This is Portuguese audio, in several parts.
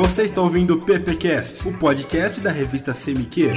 Você está ouvindo o PPcast, o podcast da revista CMQ.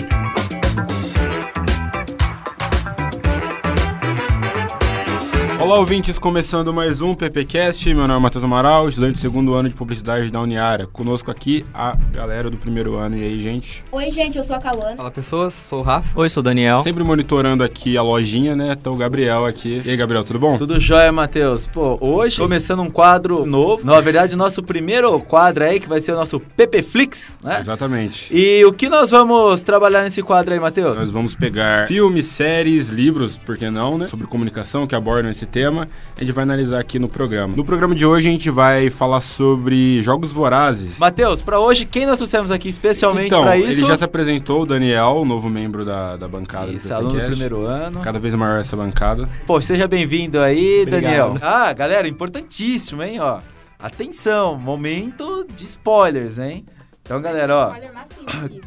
Olá, ouvintes, começando mais um PPcast. Meu nome é Matheus Amaral, estudante do segundo ano de publicidade da Uniara. Conosco aqui a galera do primeiro ano. E aí, gente? Oi, gente, eu sou a Cauana. Fala pessoas, sou o Rafa. Oi, sou o Daniel. Sempre monitorando aqui a lojinha, né? Então o Gabriel aqui. E aí, Gabriel, tudo bom? Tudo jóia, Matheus. Pô, hoje começando um quadro novo. Na verdade, nosso primeiro quadro aí, que vai ser o nosso PPFlix, né? Exatamente. E o que nós vamos trabalhar nesse quadro aí, Matheus? Nós vamos pegar filmes, séries, livros, por que não, né? Sobre comunicação que abordam esse tema. A gente vai analisar aqui no programa. No programa de hoje a gente vai falar sobre jogos vorazes. Matheus, pra hoje, quem nós trouxemos aqui especialmente então, pra isso? ele já se apresentou, o Daniel, o novo membro da, da bancada Isso, do aluno do primeiro ano. Cada vez maior essa bancada. Pô, seja bem-vindo aí, Obrigado. Daniel. Ah, galera, importantíssimo, hein, ó. Atenção, momento de spoilers, hein? Então, galera, ó,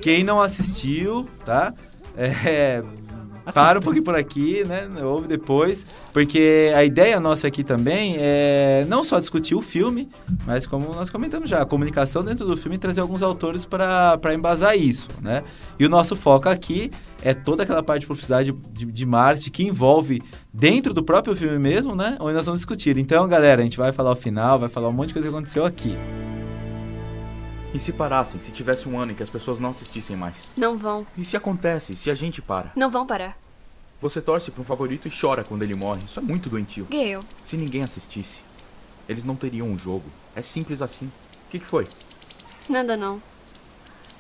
quem não assistiu, tá? É, para um pouquinho por aqui, né? Ouve depois. Porque a ideia nossa aqui também é não só discutir o filme, mas como nós comentamos já, a comunicação dentro do filme e trazer alguns autores para embasar isso, né? E o nosso foco aqui é toda aquela parte de publicidade de, de que envolve dentro do próprio filme mesmo, né? Onde nós vamos discutir. Então, galera, a gente vai falar o final, vai falar um monte de coisa que aconteceu aqui. E se parassem, se tivesse um ano em que as pessoas não assistissem mais? Não vão. E se acontece, se a gente para? Não vão parar. Você torce para um favorito e chora quando ele morre. Isso é muito doentio. Gale, Se ninguém assistisse, eles não teriam um jogo. É simples assim. O que, que foi? nada não.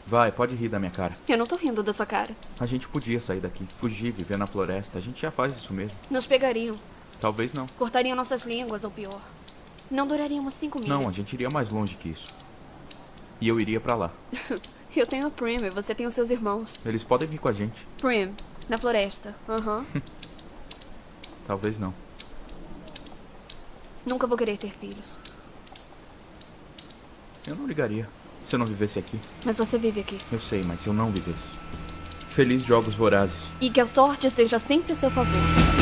Vai, pode rir da minha cara. Eu não tô rindo da sua cara. A gente podia sair daqui, fugir, viver na floresta. A gente já faz isso mesmo. Nos pegariam, Talvez não. cortariam nossas línguas ou pior. Não duraríamos cinco milhas. Não, a gente iria mais longe que isso. E eu iria pra lá. Eu tenho a Prim e você tem os seus irmãos. Eles podem vir com a gente. Prim, na floresta. Aham. Talvez não. Nunca vou querer ter filhos. Eu não ligaria. Se eu não vivesse aqui. Mas você vive aqui. Eu sei, mas se eu não vivesse. Feliz Jogos Vorazes. E que a sorte esteja sempre a seu favor.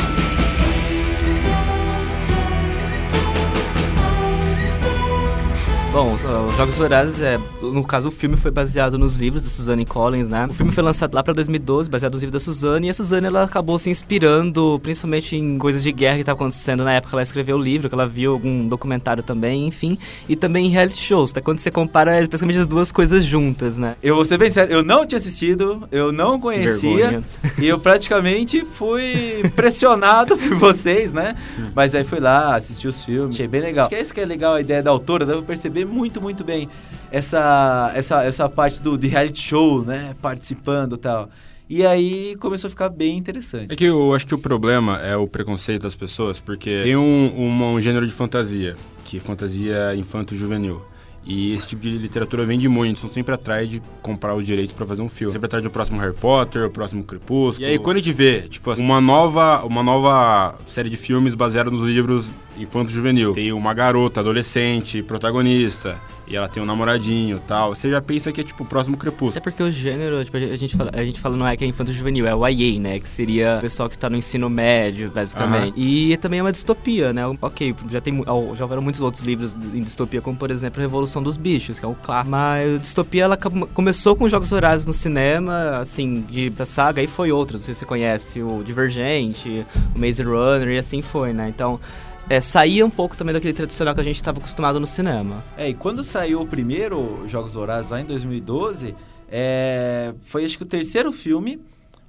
Bom, os, os Jogos Vorazes, é, no caso, o filme foi baseado nos livros da Suzanne Collins, né? O filme foi lançado lá pra 2012, baseado nos livros da Suzanne, e a Suzanne, ela acabou se inspirando, principalmente em coisas de guerra que estavam acontecendo na época que ela escreveu o livro, que ela viu algum documentário também, enfim, e também em reality shows, tá? Quando você compara, é basicamente as duas coisas juntas, né? Eu vou ser bem sério, eu não tinha assistido, eu não conhecia. E eu praticamente fui pressionado por vocês, né? Mas aí fui lá, assisti os filmes, achei bem legal. Que é isso que é legal a ideia da autora, dá pra perceber muito, muito bem essa, essa, essa parte do de reality show, né? Participando e tal. E aí começou a ficar bem interessante. É que eu acho que o problema é o preconceito das pessoas, porque tem um, uma- um gênero de fantasia, que é fantasia infanto-juvenil. E esse tipo de literatura vende muito, são sempre atrás de comprar o direito pra fazer um filme. Sempre atrás do próximo Harry Potter, o próximo Crepúsculo. E aí quando a gente vê, tipo assim, uma nova, uma nova série de filmes baseada nos livros infanto-juvenil. Tem uma garota, adolescente, protagonista, e ela tem um namoradinho e tal. Você já pensa que é tipo o próximo Crepúsculo. Até porque o gênero, tipo, a gente fala, a gente fala não é que é infanto juvenil, é o YA, né? Que seria o pessoal que tá no ensino médio, basicamente. E também é uma distopia, né? Ok, já tem já houveram muitos outros livros em distopia, como por exemplo a Revolução dos Bichos, que é o clássico. Mas a distopia ela come- começou com Jogos Vorazes no cinema, assim, de da saga, e foi outros. Não sei se você conhece o Divergente, o Maze Runner e assim foi, né? Então, é, saía um pouco também daquele tradicional que a gente estava acostumado no cinema. É, e quando saiu o primeiro Jogos Vorazes lá em 2012, é, foi acho que o terceiro filme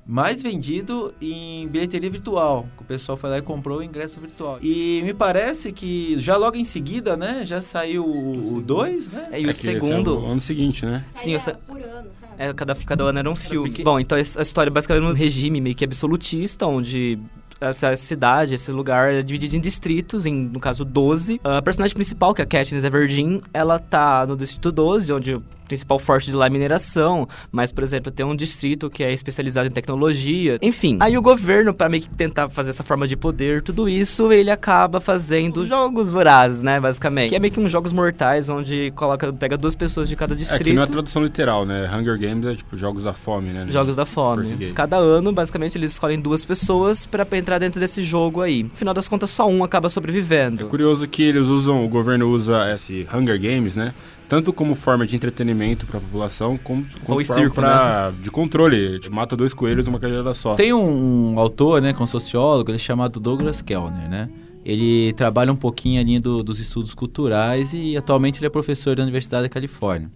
mais vendido em bilheteria virtual. que O pessoal foi lá e comprou o ingresso virtual. E me parece que já logo em seguida, né, já saiu o 2, né? É, e É o é segundo. o ano seguinte, né? Sim, essa- por ano, sabe? É, cada, cada ano era um filme. porque- Bom, então essa- a história é basicamente um regime meio que absolutista, onde essa cidade, esse lugar é dividido em distritos, em, no caso 12. A personagem principal, que é a Katniss Everdeen, ela tá no distrito 12, onde principal forte de lá é mineração, mas, por exemplo, tem um distrito que é especializado em tecnologia. Enfim, aí o governo, para meio que tentar fazer essa forma de poder, tudo isso, ele acaba fazendo jogos vorazes, né, basicamente. Que é meio que uns jogos mortais, onde coloca, pega duas pessoas de cada É distrito. que não é tradução literal, né? Hunger Games é tipo jogos da fome, né? Jogos da Fome. Português. Cada ano, basicamente, eles escolhem duas pessoas pra pra entrar dentro desse jogo aí. No final das contas, só um acaba sobrevivendo. É curioso que eles usam, o governo usa esse Hunger Games, né? Tanto como forma de entretenimento para a população, como, como forma circo, pra, de controle. Te mata dois coelhos numa cajada só. Tem um, autor, né, que é um sociólogo, ele é chamado Douglas Kellner, né? Ele trabalha um pouquinho ali do, dos estudos culturais e atualmente ele é professor da Universidade da Califórnia.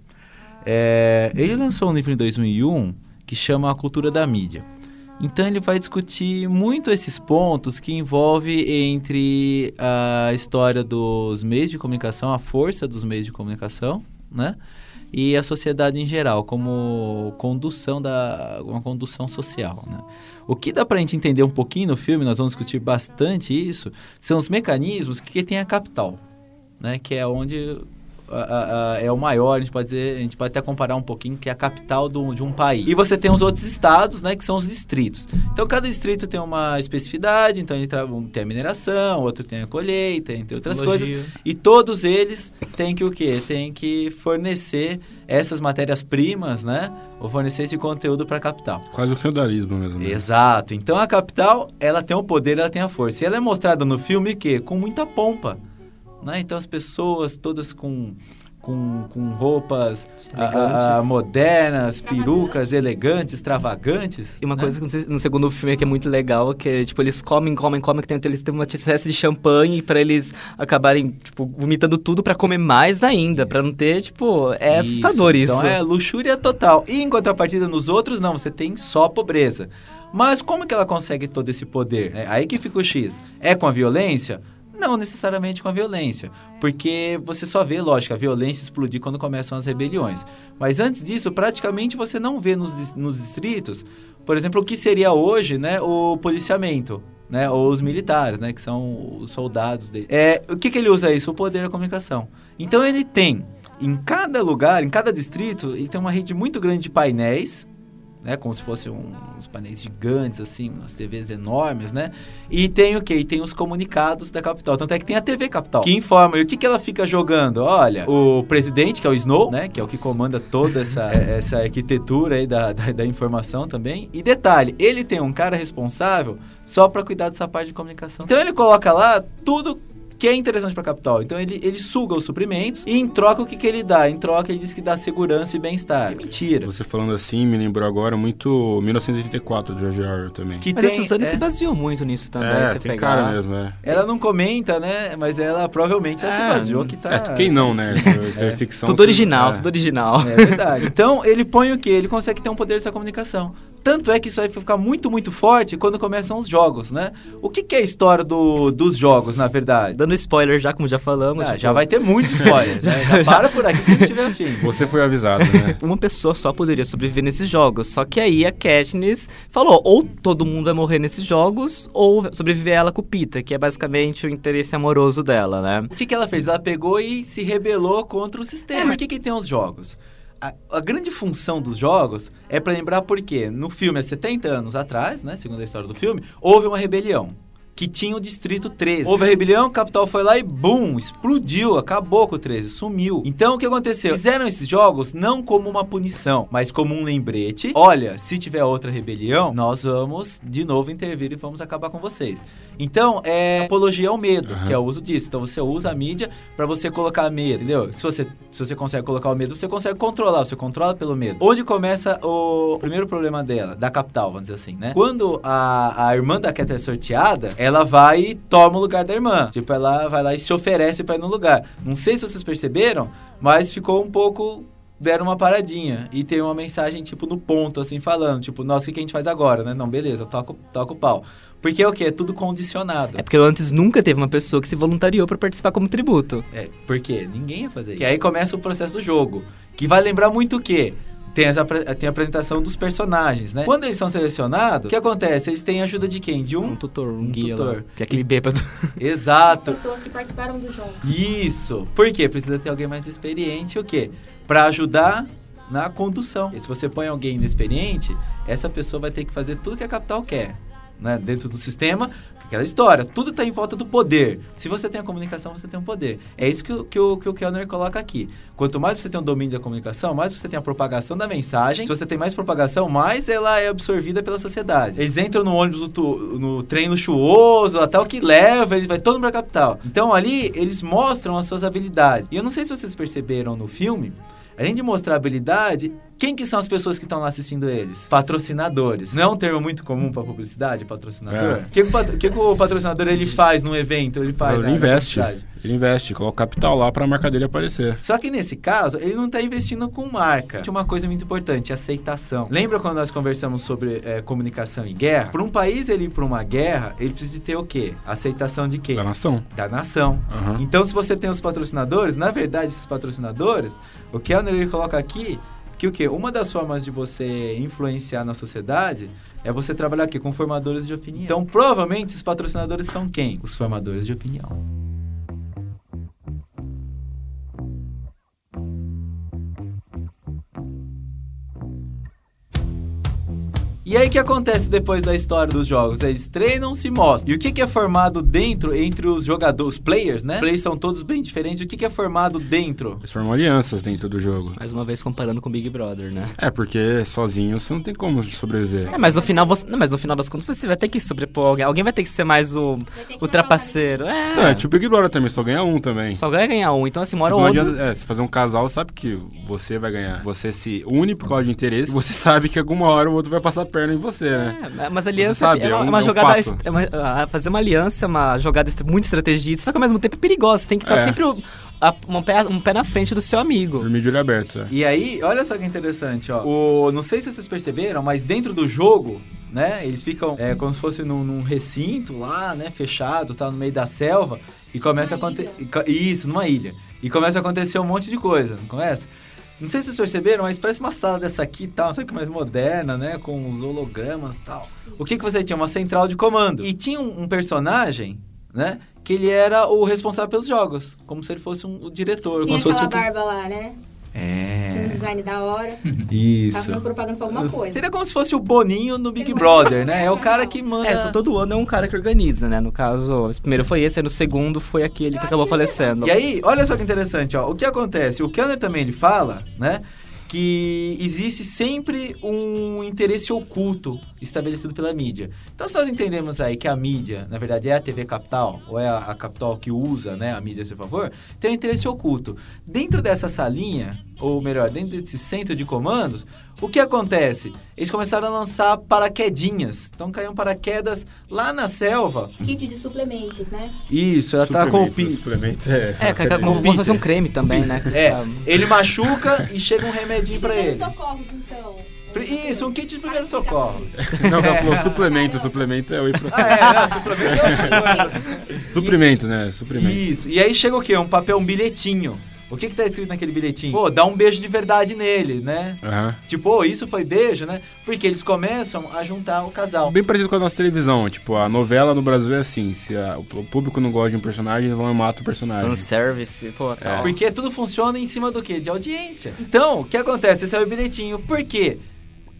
É, ele lançou um livro em 2001 que chama A Cultura da Mídia. Então ele vai discutir muito esses pontos que envolve entre a história dos meios de comunicação, a força dos meios de comunicação, né? E a sociedade em geral, como condução da uma condução social, né? O que dá para a gente entender um pouquinho no filme, nós vamos discutir bastante isso, são os mecanismos que tem a capital, né? Que é onde a, a, é o maior, a gente pode dizer, a gente pode até comparar um pouquinho, que é a capital do, de um país. E você tem os outros estados, né, que são os distritos. Então, cada distrito tem uma especificidade, então ele tem a mineração, outro tem a colheita, entre outras Tecnologia. coisas. E todos eles têm que o quê? Tem que fornecer essas matérias-primas, né? Ou fornecer esse conteúdo para a capital. Quase o feudalismo mesmo. Né? Exato. Então a capital, ela tem o poder, ela tem a força. E ela é mostrada no filme que com muita pompa. Né? Então as pessoas todas com, com, com roupas a, a, modernas, perucas elegantes, extravagantes. E uma né? coisa que no segundo filme que é muito legal, que é, tipo, eles comem, comem, comem, que tem, eles têm uma espécie de champanhe para eles acabarem, tipo, vomitando tudo para comer mais ainda, para não ter, tipo, é assustador isso. Então é luxúria total. E em contrapartida nos outros, não, você tem só pobreza. Mas como que ela consegue todo esse poder? É aí que fica o X. É com a violência? Não necessariamente com a violência, porque você só vê, lógico, a violência explodir quando começam as rebeliões. Mas antes disso, praticamente você não vê nos, nos distritos, por exemplo, o que seria hoje né, o policiamento. Né, ou os militares, né, que são os soldados dele. É, o que, que ele usa isso? O poder da comunicação. Então ele tem, em cada lugar, em cada distrito, ele tem uma rede muito grande de painéis, né? Como se fossem um, uns painéis gigantes, assim, umas TVs enormes, né? E tem o quê? E tem os comunicados da capital. Tanto é que tem a TV Capital, que informa. E o que, que ela fica jogando? Olha, o presidente, que é o Snow, né? Que é o que comanda toda essa, essa arquitetura aí da, da, da informação também. E detalhe, ele tem um cara responsável só para cuidar dessa parte de comunicação. Então ele coloca lá tudo que é interessante para a capital. Então ele, ele suga os suprimentos e em troca o que, que ele dá? Em troca ele diz que dá segurança e bem-estar. É mentira. Você falando assim me lembrou agora muito 1984 de George Orwell também. Que Mas tem, a Suzane é... se baseou muito nisso também. É, tem pegar. cara mesmo, é. Ela não comenta, né? Mas ela provavelmente ela é, se baseou que tá... É, quem não, né? É. ficção. Tudo original, tudo original. É verdade. Então ele põe o quê? Ele consegue ter um poder dessa comunicação. Tanto é que isso vai ficar muito, muito forte quando começam os jogos, né? O que, que é a história do, dos jogos, na verdade? Dando spoiler já, como já falamos. Ah, tipo... Já vai ter muitos spoilers, né? Já para por aqui se não tiver afim. Você foi avisado, né? Uma pessoa só poderia sobreviver nesses jogos. Só que aí a Katniss falou, ou todo mundo vai morrer nesses jogos, ou sobreviver ela com o Peter, que é basicamente o interesse amoroso dela, né? O que, que ela fez? Ela pegou e se rebelou contra o sistema. É, mas... Por que, que tem os jogos? A, a, grande função dos jogos é para lembrar porque no filme, há 70 anos atrás, né, segundo a história do filme, houve uma rebelião que tinha o Distrito 13. Houve a rebelião, capital foi lá e bum, explodiu, acabou com o 13, sumiu. Então o que aconteceu? Fizeram esses jogos não como uma punição, mas como um lembrete. Olha, se tiver outra rebelião, nós vamos de novo intervir e vamos acabar com vocês. Então, é apologia ao medo, uhum. que é o uso disso. Então você usa a mídia para você colocar medo, entendeu? Se você, se você consegue colocar o medo, você consegue controlar, você controla pelo medo. Onde começa o primeiro problema dela, da capital, vamos dizer assim, né? Quando a, a irmã da Cat é sorteada, ela vai e toma o lugar da irmã. Tipo, ela vai lá e se oferece para ir no lugar. Não sei se vocês perceberam, mas ficou um pouco deram uma paradinha e tem uma mensagem, tipo, no ponto, assim, falando, tipo, nossa, o que, que a gente faz agora, né? Não, beleza, toca, toca o pau. Porque é o quê? É tudo condicionado. É porque antes nunca teve uma pessoa que se voluntariou para participar como tributo. É, porque ninguém ia fazer isso. Que aí começa o processo do jogo. Que vai lembrar muito o quê? Tem, essa, tem a apresentação dos personagens, né? Quando eles são selecionados, o que acontece? Eles têm ajuda de quem? De um, um tutor, um, um guia tutor. Lá, que é aquele bêbado. Exato. As pessoas que participaram do jogo. Isso. Por quê? Precisa ter alguém mais experiente, o quê? Para ajudar na condução. E se você põe alguém inexperiente, essa pessoa vai ter que fazer tudo que a capital quer né, dentro do sistema, Aquela história, tudo tá em volta do poder. Se você tem a comunicação, você tem o poder. É isso que, o- que, o, que o Kellner coloca aqui. Quanto mais você tem o domínio da comunicação, mais você tem a propagação da mensagem. Se você tem mais propagação, mais ela é absorvida pela sociedade. Eles entram no ônibus, no, trem luxuoso, até o que leva, ele vai todo mundo pra capital. Então ali, eles mostram as suas habilidades. E eu não sei se vocês perceberam no filme, Além de mostrar habilidade, quem que são as pessoas que estão lá assistindo eles? Patrocinadores. Não é um termo muito comum para publicidade, patrocinador? É. O que, que pat- que que o patrocinador ele faz num evento? Ele faz ele investe. Ele investe, coloca capital lá pra marca dele aparecer. Só que nesse caso, ele não está investindo com marca. Tinha uma coisa muito importante, aceitação. Lembra quando nós conversamos sobre eh, comunicação e guerra? Para um país ele ir para uma guerra, ele precisa de ter o quê? Aceitação de quê? Da nação. Da nação. Aham. Então, se você tem os patrocinadores, na verdade, esses patrocinadores, o Kellner ele coloca aqui que o quê? Uma das formas de você influenciar na sociedade é você trabalhar aqui com formadores de opinião. Então, provavelmente, esses patrocinadores são quem? Os formadores de opinião. E aí o que acontece depois da história dos jogos? Eles treinam, se mostram. E o que, que é formado dentro entre os jogadores, os players, né? Os players são todos bem diferentes. O que, que é formado dentro? Eles formam alianças dentro do jogo. Mais uma vez comparando com o Big Brother, né? É, porque sozinho você não tem como sobreviver. É, mas no final você. Não, mas no final das contas você vai ter que sobrepor alguém. Alguém vai ter que ser mais o, o trapaceiro. Não, É. é tipo Big Brother também, só ganha um também. Só vai ganhar um. Então, assim, uma hora Tipo, ou não outra. adianta, é, se fazer um casal, sabe que você vai ganhar. Você se une por causa de interesse e você sabe que alguma hora o outro vai passar a perna em você, né? É, mas aliança sabe, é uma, é um- é uma é um jogada. é uma- ah, fazer uma aliança é uma jogada muito estrategista, só que ao mesmo tempo é perigosa. Você tem que estar É. sempre a- um, pé, um pé na frente do seu amigo. Dormir de olho aberto. é. E aí, olha só que interessante, ó. O, não sei se vocês perceberam, mas dentro do jogo, né? Eles ficam é, como se fosse num, num recinto lá, né? Fechado, tá no meio da selva. E começa a Numa acontecer. Isso, numa ilha. E começa a acontecer um monte de coisa, não começa? Não sei se vocês perceberam, mas parece uma sala dessa aqui e tal, só que mais moderna, né? Com os hologramas e tal. O que, que você tinha? Uma central de comando. E tinha um, um personagem, né? Que ele era o responsável pelos jogos. Como se ele fosse um, o diretor. Tinha como se fosse que- barba lá, né? Com um É. design da hora. Isso. fazendo propaganda pra alguma coisa. Seria como se fosse o Boninho no Big Brother, né? É o cara que manda. É, todo ano é um cara que organiza, né? No caso, esse primeiro foi esse, aí no segundo foi aquele que acabou falecendo. E aí, olha só que interessante, ó. O que acontece? O Kellner também ele fala, né? Que existe sempre um interesse oculto estabelecido pela mídia. Então, se nós entendemos aí que a mídia, na verdade, é a TV Capital, ou é a, a Capital que usa né, a mídia a seu favor, tem um interesse oculto. Dentro dessa salinha, ou melhor, dentro desse centro de comandos, o que acontece? Eles começaram a lançar paraquedinhas. Então, caíam paraquedas lá na selva. Kit de suplementos, né? Isso, ela tá com o Suplemento, pi- suplemento é. É, como Peter. fosse um creme também, né? É, ele machuca e chega um remedinho pra Primeiros ele. socorros, então. Isso, um kit de primeiro socorro. Não, ela falou suplemento, suplemento é o pro... Ah, é, não, suplemento é outra coisa. Suprimento, né? Suprimento. Isso, e aí chega o quê? Um papel, um bilhetinho. O que que tá escrito naquele bilhetinho? Pô, dá um beijo de verdade nele, né? Aham. Tipo, oh, isso foi beijo, né? Porque eles começam a juntar o casal. Bem parecido com a nossa televisão. Tipo, a novela no Brasil é assim: se a- o público não gosta de um personagem, eles vão e matam o personagem. Fanservice, pô, tal. Porque tudo funciona em cima do quê? De audiência. Então, o que acontece? Esse é o bilhetinho. Por quê?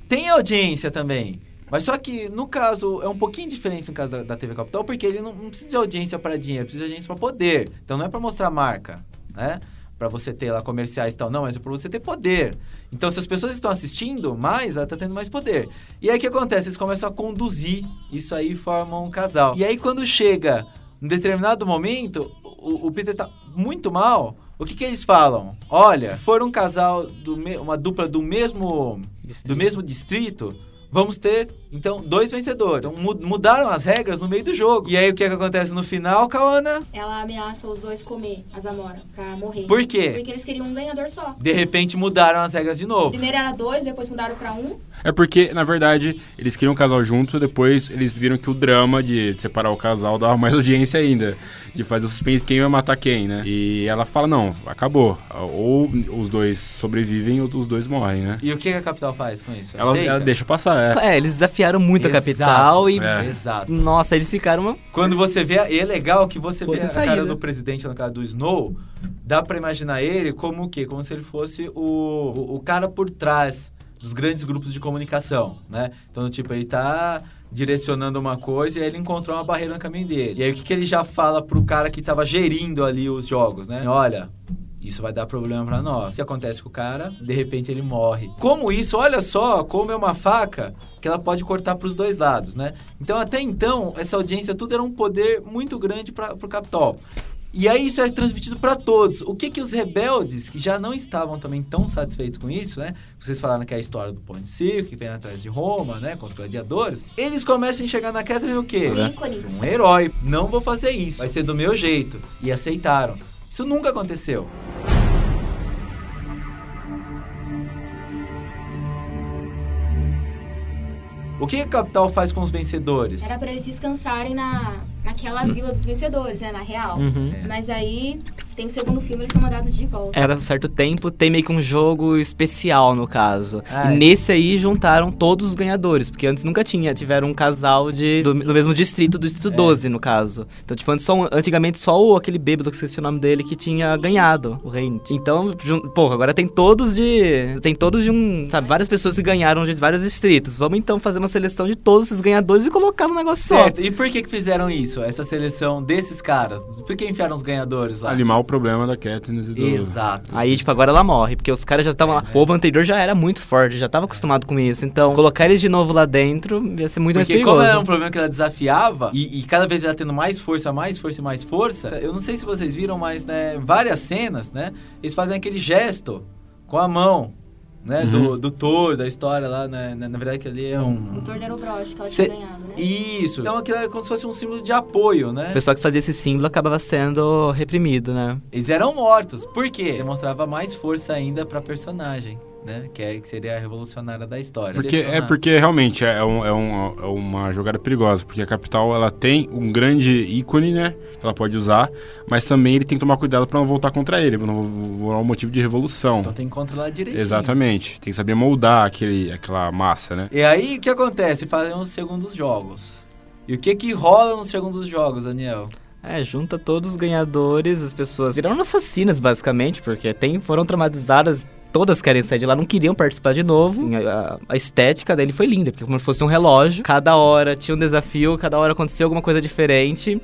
Tem audiência também. Mas só que, no caso, é um pouquinho diferente no caso da, da TV Capital, porque ele não, não precisa de audiência para dinheiro, precisa de audiência para poder. Então não é para mostrar marca, né? Para você ter lá comerciais e tal, não, mas é para você ter poder. Então, se as pessoas estão assistindo mais, ela tá tendo mais poder. E aí o que acontece? Eles começam a conduzir, isso aí forma um casal. E aí quando chega um determinado momento, o, o Peter tá muito mal. O que que eles falam? Olha, for um casal, do me- uma dupla do mesmo, do mesmo distrito, vamos ter, então, dois vencedores. Então, mu- mudaram as regras no meio do jogo. E aí, o que que acontece no final, Kawana? Ela ameaça os dois comer a Zamora pra morrer. Por quê? Porque eles queriam um ganhador só. De repente, mudaram as regras de novo. Primeiro era dois, depois mudaram pra um. É porque, na verdade, eles queriam um casal junto, depois eles viram que o drama de separar o casal dava mais audiência ainda. De fazer o suspense quem vai matar quem, né? E ela fala, não, acabou. Ou os dois sobrevivem ou os dois morrem, né? E o que a Capital faz com isso? Ela, ela deixa passar, é. É, eles desafiaram muito a Exato. capital e. É. Exato. Nossa, eles ficaram uma. Quando você vê, e é legal que você Pô, vê a cara saída. do presidente no caso do Snow, dá pra imaginar ele como o quê? Como se ele fosse o, o, o cara por trás dos grandes grupos de comunicação, né? Então, tipo, ele tá direcionando uma coisa e aí ele encontrou uma barreira no caminho dele. E aí o que, que ele já fala pro cara que tava gerindo ali os jogos, né? Olha, isso vai dar problema pra nós. O que acontece com o cara? De repente ele morre. Como isso? Olha só como é uma faca que ela pode cortar pros dois lados, né? Então até então, essa audiência tudo era um poder muito grande para pro Capitol. E aí isso é transmitido para todos. O que que os rebeldes, que já não estavam também tão satisfeitos com isso, né? Vocês falaram que é a história do pão de circo, que vem atrás de Roma, né? Com os gladiadores. Eles começam a enxergar na Catherine o quê? Um. Um herói. Não vou fazer isso. Vai ser do meu jeito. E aceitaram. Isso nunca aconteceu. O que a capital faz com os vencedores? Era pra eles descansarem na, naquela vila dos vencedores, né? Na real. Uhum. Mas aí tem o segundo filme, eles são mandados de volta. Era um certo tempo, tem meio que um jogo especial no caso. Ah, e é. nesse aí juntaram todos os ganhadores, porque antes nunca tinha, tiveram um casal de do, do mesmo distrito, do distrito É. 12, no caso. Então, tipo, antes só, antigamente só o, aquele bêbado que esqueci o nome dele que tinha ganhado o reino. Então, porra, agora tem todos de. Tem todos de um. Sabe, várias pessoas que ganharam de vários distritos. Vamos então fazer uma seleção de todos esses ganhadores e colocar no negócio Certo. E por que que fizeram isso? Essa seleção desses caras? Por que enfiaram os ganhadores lá? Animar o problema da Katniss e do... Exato. Aí, tipo, agora ela morre, porque os caras já estavam lá. O povo anterior já era muito forte, já tava acostumado com isso. Então, colocar eles de novo lá dentro ia ser muito mais Porque perigoso. como era um problema que ela desafiava, e, e cada vez ela tendo mais força, mais força e mais força, eu não sei se vocês viram, mas, né, várias cenas, né, eles fazem aquele gesto com a mão, né, do, do Thor, da história lá, né, na, na verdade que ali é O um... Thor era o broche que ela Cê- tinha ganhado, né? Isso. Então aquilo é como se fosse um símbolo de apoio, né? O pessoal que fazia esse símbolo acabava sendo reprimido, né? Eles eram mortos. Por quê? Demonstrava mais força ainda pra personagem, né? Que, é, que seria a revolucionária da história. Porque, é porque realmente é, um- é um- é uma jogada perigosa, porque a capital ela tem um grande ícone, né? Que ela pode usar, mas também ele tem que tomar cuidado pra não voltar contra ele, pra não virar um motivo de revolução. Então tem que controlar direitinho. Exatamente. Tem que saber moldar aquele, aquela massa, né? E aí, o que acontece? Fazem os segundos jogos. E o que que rola nos segundos jogos, Daniel? É, junta todos os ganhadores, as pessoas viraram assassinas, basicamente, porque tem, foram traumatizadas. Todas querem sair de lá, não queriam participar de novo. Assim, a, a estética dele foi linda, porque como se fosse um relógio. Cada hora tinha um desafio, cada hora acontecia alguma coisa diferente.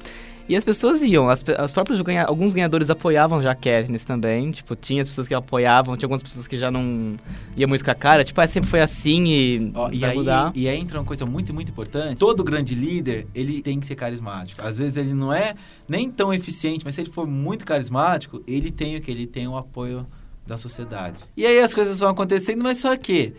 E as pessoas iam, as, as próprios ganha, alguns ganhadores apoiavam já a Katniss também. Tipo, tinha as pessoas que apoiavam, tinha algumas pessoas que já não ia muito com a cara. Tipo, ah, sempre foi assim e Ó, e, aí, mudar. e aí entra uma coisa muito, muito importante. Todo grande líder, ele tem que ser carismático. Às vezes ele não é nem tão eficiente, mas se ele for muito carismático, ele tem o que? Ele tem o apoio da sociedade. E aí as coisas vão acontecendo, mas só que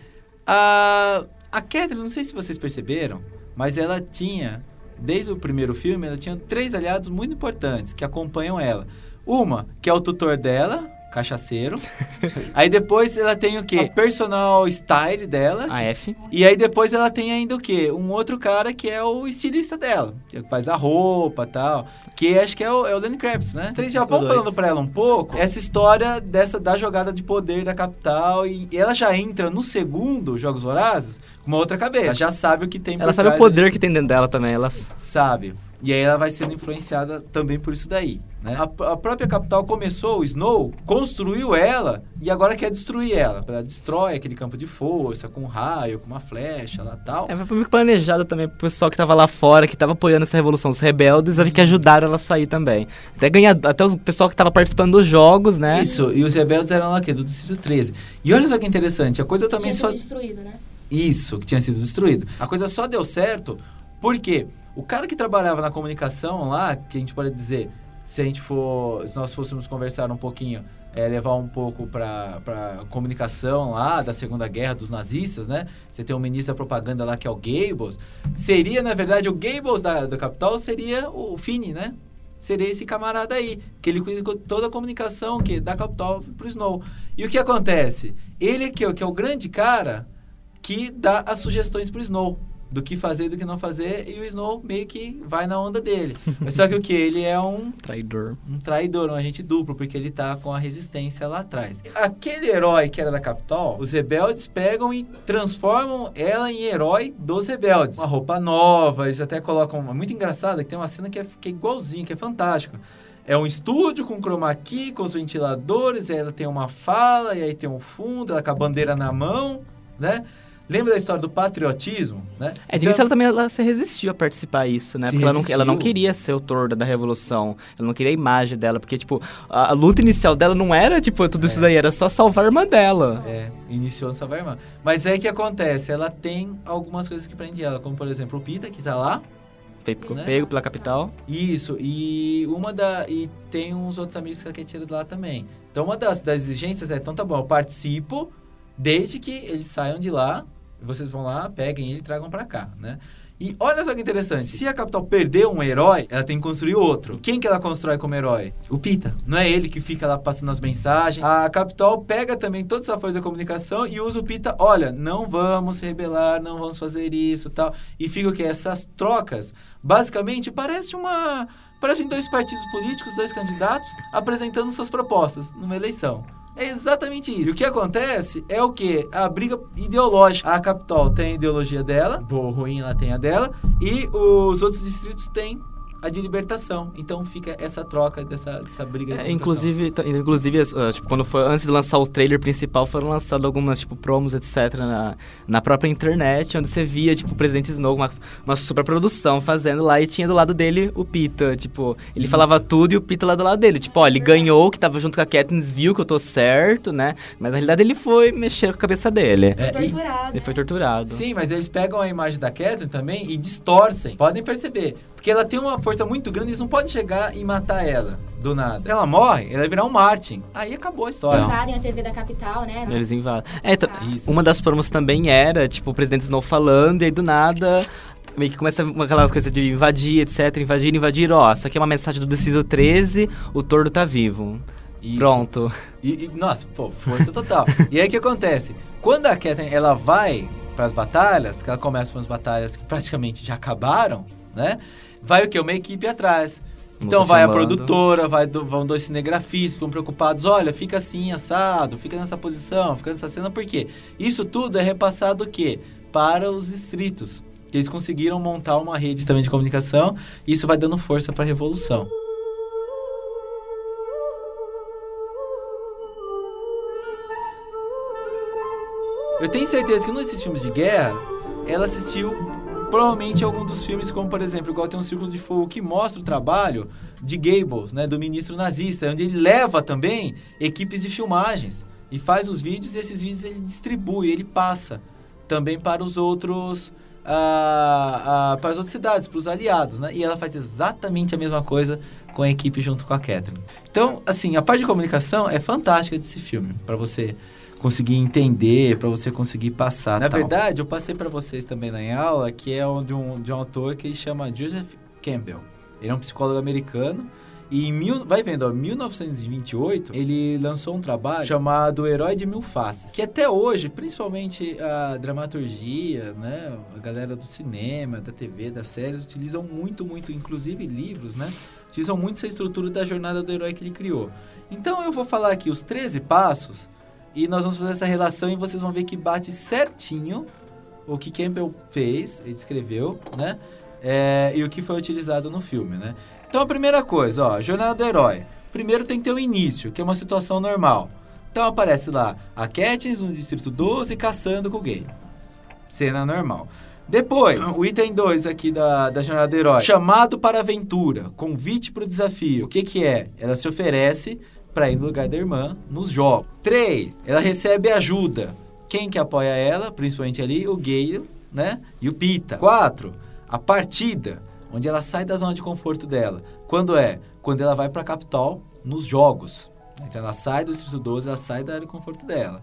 a, a Catherine, não sei se vocês perceberam, mas ela tinha, desde o primeiro filme, ela tinha três aliados muito importantes que acompanham ela. Uma, que é o tutor dela, cachaceiro. aí depois ela tem o quê? O personal style dela, A F. e aí depois ela tem ainda o quê? Um outro cara que é o estilista dela, que faz a roupa e tal. Que acho que é o, é o Lenny Kravitz, né? Vocês já vão falando pra ela um pouco essa história dessa da jogada de poder da capital. E, e ela já entra no segundo Jogos Vorazes com uma outra cabeça. Ela já sabe o que tem por Ela sabe o poder que tem dentro dela também. Ela sabe. E aí ela vai sendo influenciada também por isso daí, né? A, a própria capital começou, o Snow construiu ela e agora quer destruir ela. Ela destrói aquele campo de força com um raio, com uma flecha lá tal. É, foi meio planejado também pro pessoal que tava lá fora, que tava apoiando essa revolução, os rebeldes, que ajudaram ela a sair também. Até ganhar, até o pessoal que tava participando dos jogos, né? Isso, e os rebeldes eram lá o quê? Do Distrito 13. E olha só que interessante, a coisa também Tinha só... sido destruído, né? Isso, que tinha sido destruído. A coisa só deu certo porque o cara que trabalhava na comunicação lá, que a gente pode dizer, se a gente for, se nós fôssemos conversar um pouquinho, é, levar um pouco para para comunicação lá da Segunda Guerra dos nazistas, né? Você tem um ministro da propaganda lá que é o Goebbels. Seria, na verdade, o Goebbels da, da capital seria o Fini, né? Seria esse camarada aí, que ele cuida toda a comunicação que da capital pro Snow. E o que acontece? Ele aqui, ó, que é o grande cara que dá as sugestões pro Snow do que fazer e do que não fazer e o Snow meio que vai na onda dele. Mas só que o que ele é um Traidor. um traidor, um agente duplo, porque ele tá com a resistência lá atrás. Aquele herói que era da capital, os rebeldes pegam e transformam ela em herói dos rebeldes. Uma roupa nova, eles até colocam. É muito engraçado que tem uma cena que é, que é igualzinho, que é fantástico. É um estúdio com chroma key, com os ventiladores, aí ela tem uma fala, e aí tem um fundo, ela com a bandeira na mão. né? Lembra da história do patriotismo, né? É, início ela também ela se resistiu a participar isso, né? Porque ela não, ela não queria ser o torda da revolução. Ela não queria a imagem dela. Porque, tipo, a, a luta inicial dela não era, tipo, tudo isso daí. Era só salvar a irmã dela. É, iniciou no salvar a irmã. Mas é que acontece, ela tem algumas coisas que prendem ela, como por exemplo o Pita, que tá lá. Pego, Né? pego pela capital. Isso, e uma da. E tem uns outros amigos que ela quer tirar de lá também. Então uma das, das exigências é, então tá bom, eu participo desde que eles saiam de lá, vocês vão lá, peguem ele e tragam pra cá, né? E olha só que interessante, se a capital perder um herói, ela tem que construir outro. E quem que ela constrói como herói? O Pita. Não é ele que fica lá passando as mensagens. A capital pega também toda essa força da comunicação e usa o Pita, olha, não vamos rebelar, não vamos fazer isso tal. E fica o que? Essas trocas, basicamente, parece uma... Parecem dois partidos políticos, dois candidatos, apresentando suas propostas numa eleição. É exatamente isso. E o que acontece é o que? A briga ideológica. A capital tem a ideologia dela, boa ou ruim, ela tem a dela, e os outros distritos têm a de libertação. Então fica essa troca dessa, dessa briga de É, libertação. inclusive, inclusive uh, tipo, quando foi, antes de lançar o trailer principal, foram lançadas algumas, tipo, promos, etc., na, na própria internet, onde você via, tipo, o Presidente Snow, uma, uma super produção fazendo lá, e tinha do lado dele o Pita, tipo, ele Isso. falava tudo e o Pita lá do lado dele. Tipo, ó, ele ganhou, que tava junto com a Katniss, viu que eu tô certo, né? Mas na realidade ele foi mexer com a cabeça dele. É, e- Torturado. Ele foi torturado. Sim, mas eles pegam a imagem da Catherine também e distorcem. Podem perceber. Porque ela tem uma força muito grande, eles não podem chegar e matar ela do nada. Se ela morre, ela vai virar um Martin. Aí acabou a história. Invadem a TV da capital, né? Eles invadem. É, tá- Isso. uma das promos também era, tipo, o Presidente Snow falando, e aí do nada meio que começa aquelas coisas de invadir, etc. Invadir, invadir. Ó, essa aqui é uma mensagem do Deciso 13, o Tordo tá vivo. Isso. Pronto. E, e- nossa, pô, força total. e aí o que acontece? Quando a Catherine ela vai pras batalhas, que ela começa com as batalhas que praticamente já acabaram, né? Vai o quê? Uma equipe atrás. Então Moça vai a filmando. produtora, vai do- vão dois cinegrafistas, ficam preocupados, olha, fica assim, assado, fica nessa posição, fica nessa cena, por quê? Isso tudo é repassado o quê? Para os distritos. Que eles conseguiram montar uma rede também de comunicação, e isso vai dando força para a revolução. Eu tenho certeza que nesses filmes de guerra, ela assistiu provavelmente algum dos filmes, como por exemplo, igual tem um Círculo de Fogo, que mostra o trabalho de Goebbels, né, do ministro nazista, onde ele leva também equipes de filmagens e faz os vídeos e esses vídeos ele distribui, ele passa também para os outros ah, ah, para as outras cidades, para os aliados, né? E ela faz exatamente a mesma coisa com a equipe junto com a Catherine. Então, assim, a parte de comunicação é fantástica desse filme, para você conseguir entender, para você conseguir passar. Na tal. verdade, eu passei para vocês também na aula, que é de um, de um autor que chama Joseph Campbell. Ele é um psicólogo americano. E em mil, vai vendo, ó, 1928, ele lançou um trabalho chamado Herói de Mil Faces, que até hoje, principalmente a dramaturgia, né, a galera do cinema, da TV, das séries, utilizam muito, muito, inclusive livros, né, utilizam muito essa estrutura da jornada do herói que ele criou. Então eu vou falar aqui os 13 passos e nós vamos fazer essa relação e vocês vão ver que bate certinho o que Campbell fez, ele escreveu, né? É, e o que foi utilizado no filme, né? Então a primeira coisa, ó, jornada do herói. Primeiro tem que ter o início, que é uma situação normal. Então aparece lá a Katniss no Distrito 12 caçando com gay. Cena normal. Depois, o item 2 aqui da, da jornada do herói. Chamado para aventura, convite para o desafio. O que que é? Ela se oferece para ir no lugar da irmã nos jogos. 3. Ela recebe ajuda. Quem que apoia ela? Principalmente ali, o Gale, né? E o Pita. 4. A partida, onde ela sai da zona de conforto dela. Quando é? Quando ela vai para a capital nos jogos. Então ela sai do Distrito 12, ela sai da área de conforto dela.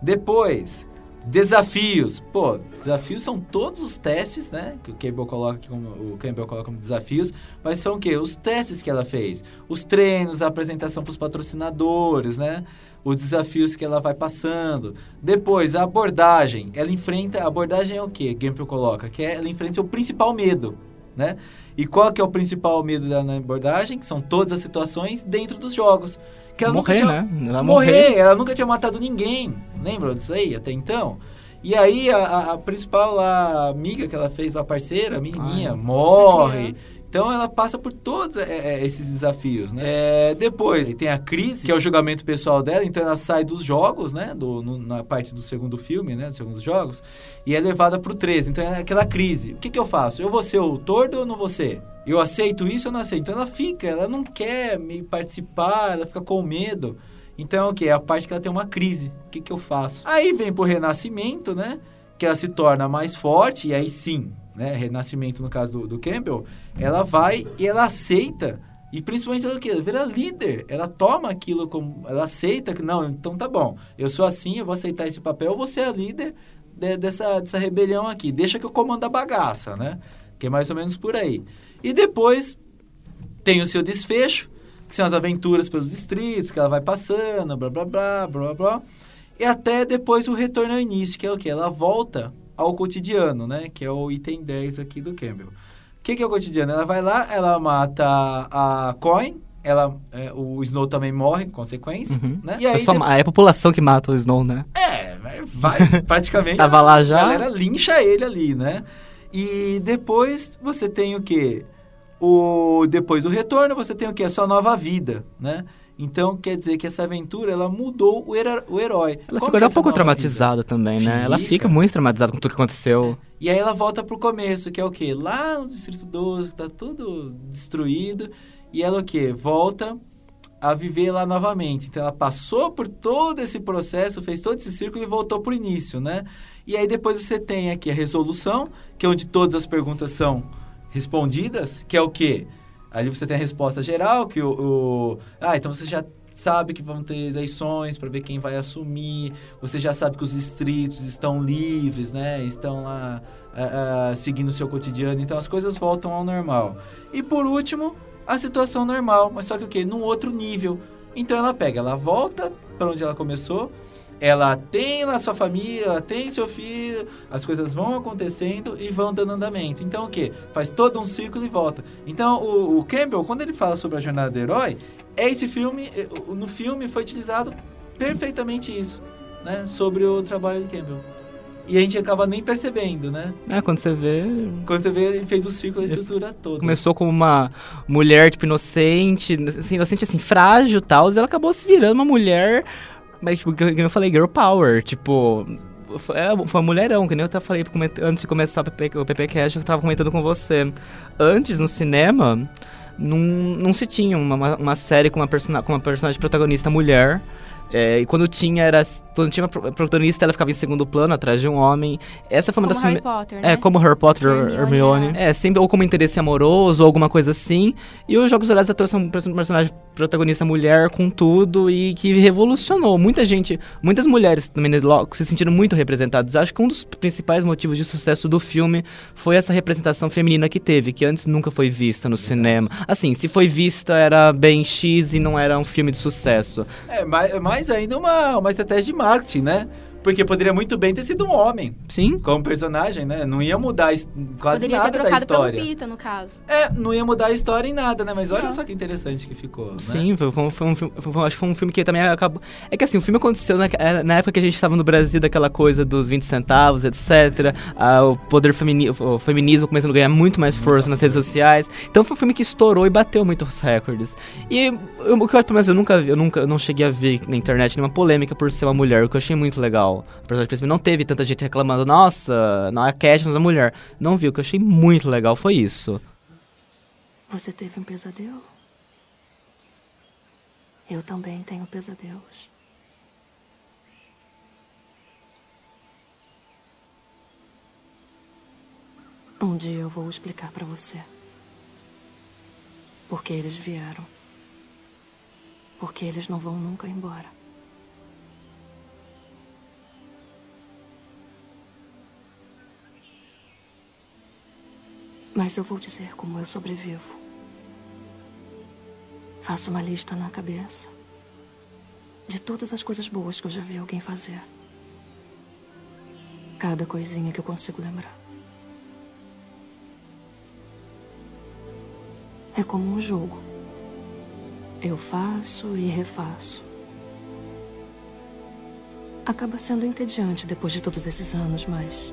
Depois, desafios. Pô, desafios são todos os testes, né? Que o Campbell coloca como, o Campbell coloca como desafios, mas são o quê? Os testes que ela fez, os treinos, a apresentação para os patrocinadores, né? Os desafios que ela vai passando. Depois, a abordagem. Ela enfrenta. A abordagem é o quê? Campbell coloca que é, ela enfrenta o principal medo, né? E qual que é o principal medo na abordagem? Que são todas as situações dentro dos jogos. Que ela nunca morrer, tinha, né? Ela morrer. Ela nunca tinha matado ninguém. Lembram disso aí até então? E aí a, a- a principal lá, amiga que ela fez, a parceira, a menininha, Ai. morre. Então ela passa por todos é, é, esses desafios, né? É, depois tem a crise, que é o julgamento pessoal dela, então ela sai dos jogos, né? Do, no, na parte do segundo filme, né? Dos segundos jogos, e é levada pro 13. Então é aquela crise. O que, que eu faço? Eu vou ser o tordo ou não vou ser? Eu aceito isso ou não aceito? Então ela fica, ela não quer me participar, ela fica com medo. Então, o que? É a parte que ela tem uma crise. O que, que eu faço? Aí vem pro renascimento, né? Que ela se torna mais forte, e aí sim, né? Renascimento no caso do, do Campbell, ela vai e ela aceita. E principalmente ela, ela vira líder. Ela toma aquilo como. Ela aceita que, não, então tá bom. Eu sou assim, eu vou aceitar esse papel, eu vou ser a líder de, dessa, dessa rebelião aqui. Deixa que eu comando a bagaça, né? Que é mais ou menos por aí. E depois tem o seu desfecho, que são as aventuras pelos distritos, que ela vai passando, blá, blá, blá, blá, blá. E até depois o retorno ao início, que é o que? Ela volta ao cotidiano, né? Que é o item 10 aqui do Campbell. O que, que é o cotidiano? Ela vai lá, ela mata a Coin, ela, é, o Snow também morre consequência, Uhum. né? E aí, É, só, de- é a população que mata o Snow, né? é, vai praticamente. Tava lá já. A galera lincha ele ali, né? E depois você tem o quê? O, depois do retorno, você tem o quê? A sua nova vida, né? Então, quer dizer que essa aventura, ela mudou o, hero- o herói. Ela Como ficou é até um pouco traumatizada também, né? Ela Fica. fica muito traumatizada com tudo que aconteceu. vida? E aí ela volta pro começo, que é o quê? Lá no Distrito 12, tá tudo destruído. E ela o quê? Volta a viver lá novamente. Então ela passou por todo esse processo, fez todo esse círculo e voltou pro início, né? E aí depois você tem aqui a resolução, que é onde todas as perguntas são respondidas, que é o quê? Ali você tem a resposta geral, que o, o- ah, então você já sabe que vão ter eleições para ver quem vai assumir, você já sabe que os distritos estão livres, né? Estão lá ah, ah, seguindo o seu cotidiano, então as coisas voltam ao normal. E por último, a situação normal, mas só que o quê? Num outro nível. Então ela pega, ela volta para onde ela começou, ela tem lá sua família, ela tem seu filho, as coisas vão acontecendo e vão dando andamento. Então o quê? Faz todo um círculo e volta. Então o, o Campbell, quando ele fala sobre a jornada do herói, é esse filme, o- no filme foi utilizado perfeitamente isso, né? Sobre o trabalho do Campbell. E a gente acaba nem percebendo, né? É, quando você vê. Quando você vê, ele fez o círculo, a estrutura toda. Começou como uma mulher, tipo, inocente, assim, inocente, assim, frágil e tal, e ela acabou se virando uma mulher. Mas, tipo, que eu falei, girl power, tipo. É, foi uma mulherão, que nem eu até falei antes de começar o PP, Cash, eu tava comentando com você. Antes, no cinema, não, não se tinha uma, uma, série com uma, com uma personagem protagonista mulher. É, e quando tinha, era. Quando tinha uma pro- protagonista, ela ficava em segundo plano, atrás de um homem. Essa foi uma Como das Harry primeiras. Potter, né? É, como Harry Potter, Hermione Hermione. era- É, sempre ou como interesse amoroso ou alguma coisa assim. E os Jogos Horários trouxe um perso- personagem protagonista mulher com tudo e que revolucionou. Muita gente, muitas mulheres também né, logo se sentiram muito representadas. Acho que um dos principais motivos de sucesso do filme foi essa representação feminina que teve, que antes nunca foi vista no cinema. Assim, se foi vista era bem X e não era um filme de sucesso. É, mais, mais ainda uma, uma estratégia de marketing, né? Porque poderia muito bem ter sido um homem Sim? como personagem, né? Não ia mudar quase Poderia nada ter da trocado pelo história. Pita, no caso. É, não ia mudar a história em nada, né? Mas olha só que interessante que ficou, né? Sim, foi, foi um filme, foi- foi- acho que foi um filme que também acabou. É que assim, o filme aconteceu na, era na época que a gente estava no Brasil, daquela coisa dos 20 centavos, etc. ah, o poder femini, o feminismo começando a ganhar muito mais força nas redes sociais. Então foi um filme que estourou e bateu muitos recordes. E eu, o que eu, pelo menos, eu nunca vi, eu nunca eu não cheguei a ver na internet nenhuma polêmica por ser uma mulher, o que eu achei muito legal. Personagem principal não teve tanta gente reclamando, nossa, não é Katniss, é mulher. Não vi, o que eu achei muito legal foi isso. Você teve um pesadelo? Eu também tenho pesadelos. Um dia eu vou explicar pra você. Por que eles vieram. Porque eles não vão nunca embora. Mas eu vou dizer como eu sobrevivo. Faço uma lista na cabeça de todas as coisas boas que eu já vi alguém fazer. Cada coisinha que eu consigo lembrar. É como um jogo. Eu faço e refaço. Acaba sendo entediante depois de todos esses anos, mas.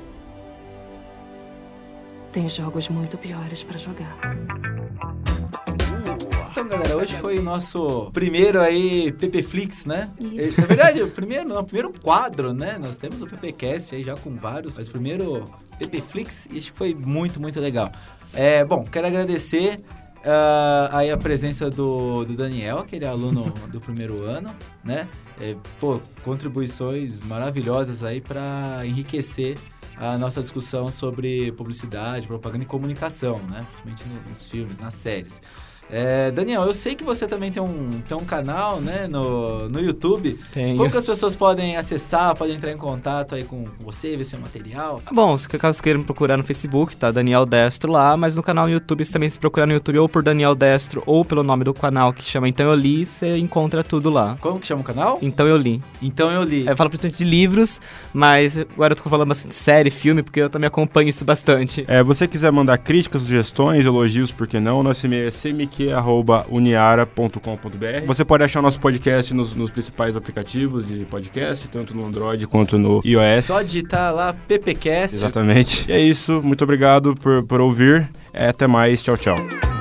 Tem jogos muito piores para jogar. galera, hoje foi o nosso primeiro aí PPFlix, né? Isso. Na verdade, o primeiro, não, o primeiro quadro, né? Nós temos o PPcast aí já com vários, mas o primeiro PPFlix e acho que foi muito, muito legal. É, bom, quero agradecer ah, aí a presença do, do Daniel, que ele é aluno do primeiro ano, né? É, pô, contribuições maravilhosas aí para enriquecer a nossa discussão sobre publicidade, propaganda e comunicação, né? Principalmente no- nos filmes, nas séries. É, Daniel, eu sei que você também tem um, tem um canal, né, no, no YouTube. Tenho. Como que as pessoas podem acessar, podem entrar em contato aí com você, ver seu material? Bom, se caso queiram me procurar no Facebook, tá Daniel Destro lá, mas no canal no YouTube, você também se procurar no YouTube ou por Daniel Destro ou pelo nome do canal que chama Então Eu Li, você encontra tudo lá. Como que chama o canal? Então Eu Li. Então eu li. Eu falo principalmente de livros, mas agora eu tô falando bastante de série, filme, porque eu também acompanho isso bastante. É, você quiser mandar críticas, sugestões, elogios, por que não? Nosso e-mail é cmq.uniara.com.br. Você pode achar o nosso podcast nos, nos principais aplicativos de podcast, tanto no Android quanto no iOS. Só digitar lá PPcast. Exatamente. E é isso. Muito obrigado por, por ouvir. É, até mais. Tchau, tchau.